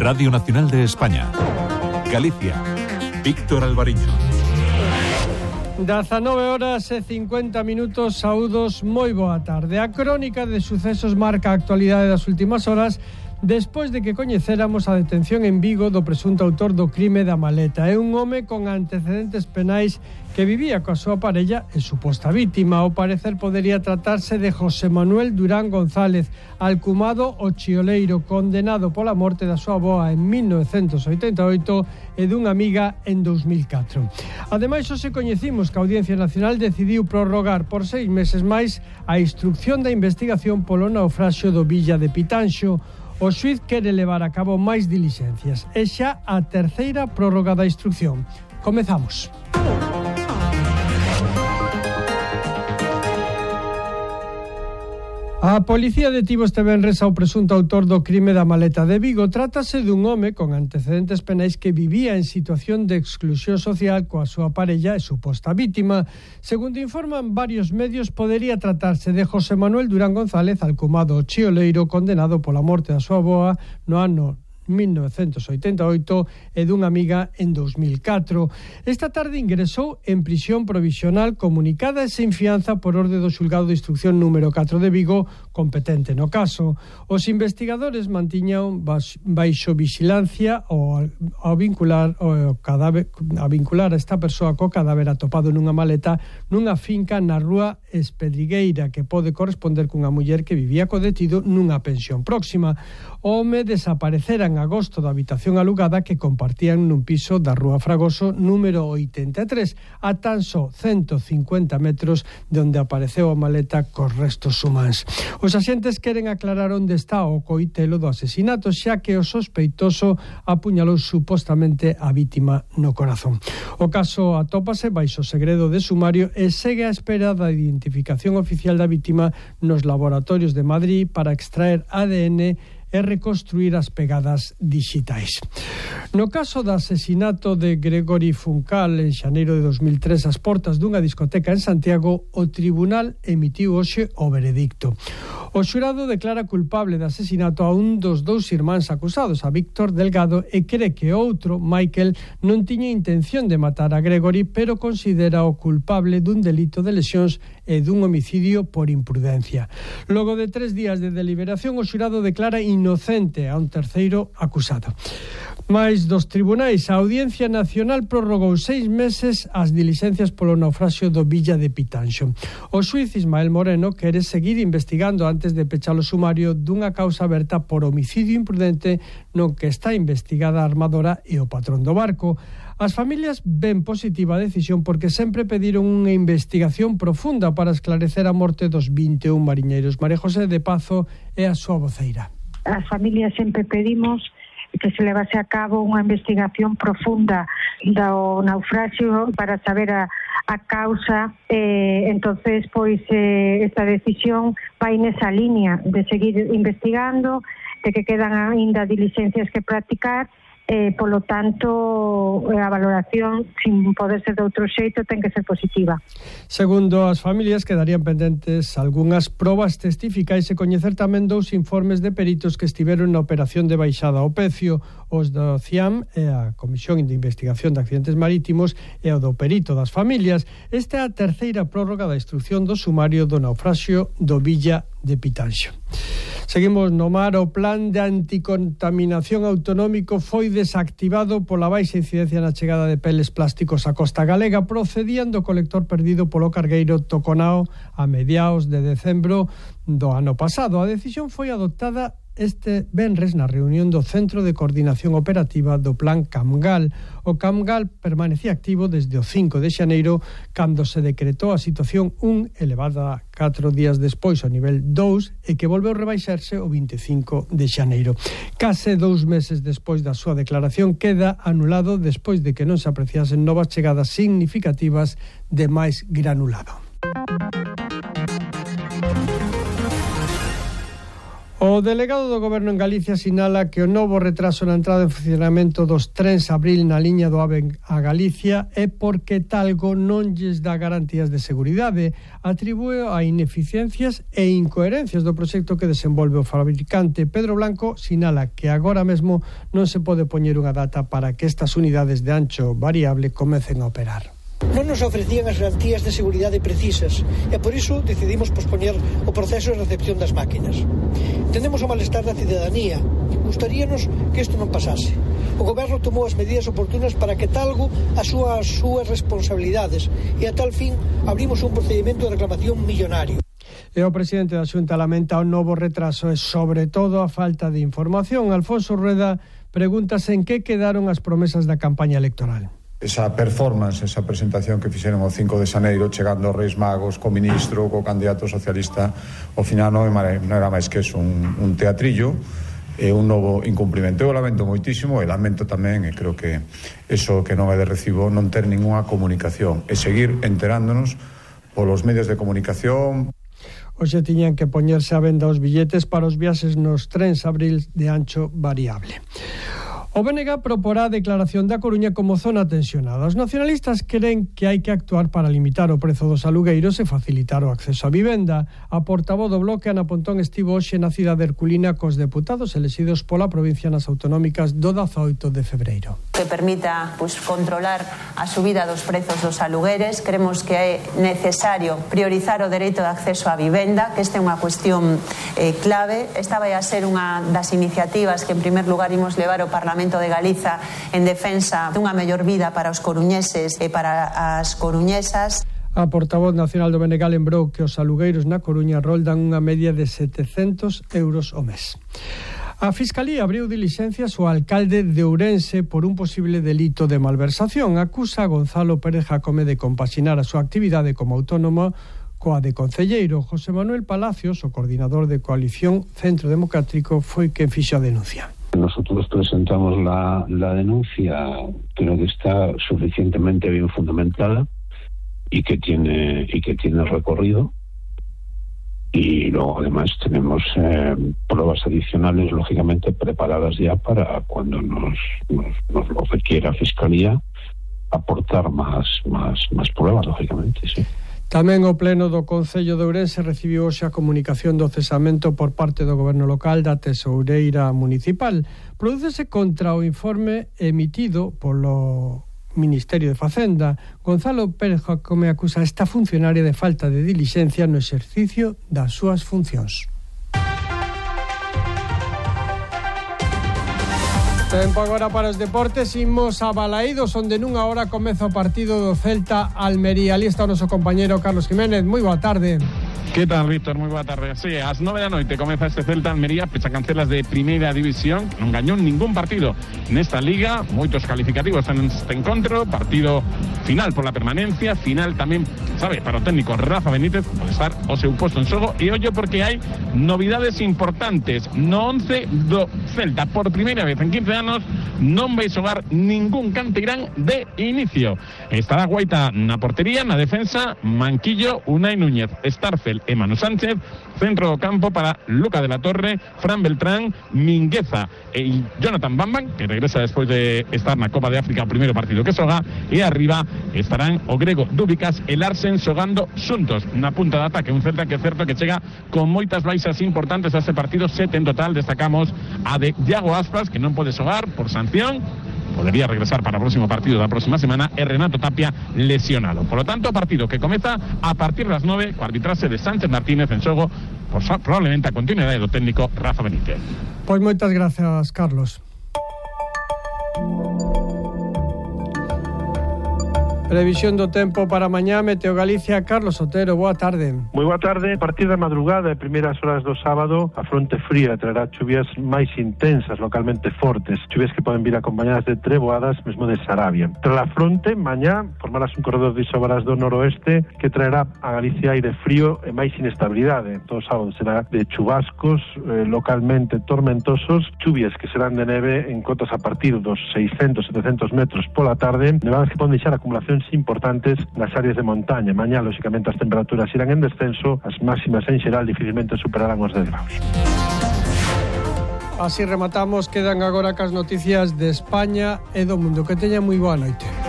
Radio Nacional de España. Galicia. Víctor Alvariño. 19 horas e 50 minutos, saúdos, moi boa tarde. A crónica de sucesos marca a actualidade das últimas horas Despois de que coñecéramos a detención en Vigo do presunto autor do crime da maleta, é un home con antecedentes penais que vivía coa súa parella e suposta vítima. Ao parecer podería tratarse de José Manuel Durán González, alcumado o chioleiro, condenado pola morte da súa boa en 1988 e dunha amiga en 2004. Ademais, hoxe coñecimos que a Audiencia Nacional decidiu prorrogar por seis meses máis a instrucción da investigación polo naufraxio do Villa de Pitanxo, O xuiz quere levar a cabo máis dilixencias. É xa a terceira prórroga da instrucción. Comezamos. Comezamos. A policía detivo este venres ao presunto autor do crime da maleta de Vigo. Trátase dun home con antecedentes penais que vivía en situación de exclusión social coa súa parella e suposta vítima. Segundo informan varios medios, podería tratarse de José Manuel Durán González, alcumado chioleiro, condenado pola morte da súa boa no ano 1988 e dunha amiga en 2004. Esta tarde ingresou en prisión provisional comunicada e sen fianza por orde do xulgado de instrucción número 4 de Vigo, competente no caso. Os investigadores mantiñan baixo vixilancia ao, ao vincular ao cadáver, a vincular a esta persoa co cadáver atopado nunha maleta nunha finca na rúa Espedrigueira que pode corresponder cunha muller que vivía co detido nunha pensión próxima. O home desapareceran agosto da habitación alugada que compartían nun piso da Rúa Fragoso número 83 a tan só 150 metros de onde apareceu a maleta cos restos humanos. Os axentes queren aclarar onde está o coitelo do asesinato xa que o sospeitoso apuñalou supostamente a vítima no corazón. O caso atópase baixo segredo de sumario e segue a espera da identificación oficial da vítima nos laboratorios de Madrid para extraer ADN e reconstruir as pegadas digitais. No caso do asesinato de Gregory Funcal en xaneiro de 2003 ás portas dunha discoteca en Santiago, o tribunal emitiu hoxe o veredicto. O xurado declara culpable de asesinato a un dos dous irmáns acusados, a Víctor Delgado, e cree que outro, Michael, non tiña intención de matar a Gregory, pero considera o culpable dun delito de lesións e dun homicidio por imprudencia. Logo de tres días de deliberación, o xurado declara inocente a un terceiro acusado. Mais dos tribunais, a Audiencia Nacional prorrogou seis meses as dilixencias polo naufraxio do Villa de Pitanxo. O suiz Ismael Moreno quere seguir investigando antes de pechar o sumario dunha causa aberta por homicidio imprudente non que está investigada a armadora e o patrón do barco. As familias ven positiva a decisión porque sempre pediron unha investigación profunda para esclarecer a morte dos 21 mariñeiros. María José de Pazo é a súa voceira. As familias sempre pedimos que se levase a cabo unha investigación profunda do naufraxio para saber a, a causa eh, entonces pois eh, esta decisión vai nesa liña de seguir investigando de que quedan aínda diligencias que practicar eh, polo tanto eh, a valoración sin poder ser de outro xeito ten que ser positiva. Segundo as familias quedarían pendentes algunhas probas testificais e coñecer tamén dous informes de peritos que estiveron na operación de baixada ao pecio, os do CIAM e a Comisión de Investigación de Accidentes Marítimos e o do perito das familias. Esta é a terceira prórroga da instrucción do sumario do naufraxio do Villa de Pitanxo. Seguimos no mar, o plan de anticontaminación autonómico foi desactivado pola baixa incidencia na chegada de peles plásticos á costa galega, procedendo do colector perdido polo cargueiro Toconao a mediados de decembro do ano pasado. A decisión foi adoptada este venres na reunión do Centro de Coordinación Operativa do Plan Camgal. O Camgal permanecía activo desde o 5 de xaneiro cando se decretou a situación 1 elevada 4 días despois ao nivel 2 e que volveu rebaixarse o 25 de xaneiro. Case dous meses despois da súa declaración queda anulado despois de que non se apreciasen novas chegadas significativas de máis granulado. O delegado do goberno en Galicia sinala que o novo retraso na entrada en funcionamento dos trens abril na liña do AVE a Galicia é porque talgo non lles dá garantías de seguridade, atribúe a ineficiencias e incoherencias do proxecto que desenvolve o fabricante. Pedro Blanco sinala que agora mesmo non se pode poñer unha data para que estas unidades de ancho variable comecen a operar. Non nos ofrecían as garantías de seguridade precisas e por iso decidimos pospoñer o proceso de recepción das máquinas. Entendemos o malestar da cidadanía. Gustaríanos que isto non pasase. O goberno tomou as medidas oportunas para que talgo asúa as súas responsabilidades e a tal fin abrimos un procedimento de reclamación millonario. E o presidente da Xunta lamenta o novo retraso e, sobre todo, a falta de información. Alfonso Rueda pregúntase en que quedaron as promesas da campaña electoral esa performance, esa presentación que fixeron o 5 de Xaneiro chegando aos Reis Magos co ministro, co candidato socialista ao final non era máis que eso un, un teatrillo e un novo incumprimento. Eu lamento moitísimo e lamento tamén, e creo que eso que non é de recibo, non ter ningunha comunicación e seguir enterándonos polos medios de comunicación. Oxe tiñan que poñerse a venda os billetes para os viaxes nos trens abril de ancho variable. O BNG proporá a declaración da Coruña como zona tensionada. Os nacionalistas creen que hai que actuar para limitar o prezo dos alugueiros e facilitar o acceso á vivenda. A portavoz do bloque Ana Pontón estivo hoxe na cidade herculina cos deputados elexidos pola provincia nas autonómicas do 18 de febreiro que permita pues, controlar a subida dos prezos dos alugueres. Cremos que é necesario priorizar o dereito de acceso á vivenda, que esta é unha cuestión eh, clave. Esta vai a ser unha das iniciativas que, en primer lugar, imos levar ao Parlamento de Galiza en defensa dunha mellor vida para os coruñeses e para as coruñesas. A portavoz nacional do BNG lembrou que os alugueiros na Coruña roldan unha media de 700 euros o mes. A Fiscalía abriu dilixencias ao alcalde de Ourense por un posible delito de malversación. Acusa a Gonzalo Pérez Jacome de compaxinar a súa actividade como autónomo coa de concelleiro. José Manuel Palacios, o coordinador de Coalición Centro Democrático, foi quen fixo a denuncia. Nosotros presentamos la, la denuncia, creo que está suficientemente bien fundamentada y que tiene y que tiene recorrido y luego además tenemos eh, pruebas adicionales lógicamente preparadas ya para cuando nos, nos, nos lo requiera Fiscalía aportar más, más, más pruebas lógicamente, sí. Tamén o Pleno do Concello de Ourense recibiu hoxe a comunicación do cesamento por parte do Goberno Local da Tesoureira Municipal. Prodúcese contra o informe emitido polo Ministerio de Facenda, Gonzalo Pérez Jacome acusa esta funcionaria de falta de dilixencia no exercicio das súas funcións. Tempo agora para os deportes. Imos a Balaídos onde nunha hora comeza o partido do Celta Almería. Ali está o noso compañero Carlos Jiménez. Moi boa tarde. ¿Qué tal, Víctor? Muy buena tarde. Sí, a las 9 de la noche comienza este Celta Almería, pecha cancelas de Primera División. No engañó ningún partido en esta liga. Muchos calificativos en este encuentro. Partido final por la permanencia, final tamén, sabe, para o técnico Rafa Benítez, pode estar o seu posto en xogo, e ollo porque hai novidades importantes. No 11 do Celta, por primeira vez en 15 anos, non vai xogar ningún canteirán de inicio. Estará Guaita na portería, na defensa, Manquillo, Unai Núñez, Starfel e Manu Sánchez, centro do campo para Luca de la Torre, Fran Beltrán, Mingueza e Jonathan Bamban, que regresa despois de estar na Copa de África o primeiro partido que xoga, e arriba estarán o grego Dúbicas e Larsen xogando xuntos na punta de ataque, un Celta que é certo que chega con moitas baixas importantes a este partido, sete en total, destacamos a de Aspas, que non pode xogar por sanción, Podría regresar para o próximo partido da próxima semana e Renato Tapia lesionado. Por lo tanto, partido que comeza a partir das 9 co arbitrase de Sánchez Martínez en xogo por, probablemente a continuidade do técnico Rafa Benítez. Pois moitas gracias, Carlos. Previsión do tempo para mañá Meteo Galicia, Carlos Otero, boa tarde. Moi boa tarde, a partir da madrugada e primeiras horas do sábado, a fronte fría traerá chuvias máis intensas, localmente fortes, chuvias que poden vir acompañadas de treboadas, mesmo de Sarabia. Tras a fronte, mañá, formarás un corredor de isobaras do noroeste que traerá a Galicia aire frío e máis inestabilidade. Todo sábado será de chubascos eh, localmente tormentosos, chuvias que serán de neve en cotas a partir dos 600-700 metros pola tarde, nevadas que poden deixar acumulación reduccións importantes nas áreas de montaña. Mañá, lóxicamente, as temperaturas irán en descenso, as máximas en xeral dificilmente superarán os 10 graus. Así rematamos, quedan agora cas noticias de España e do mundo. Que teña moi boa noite.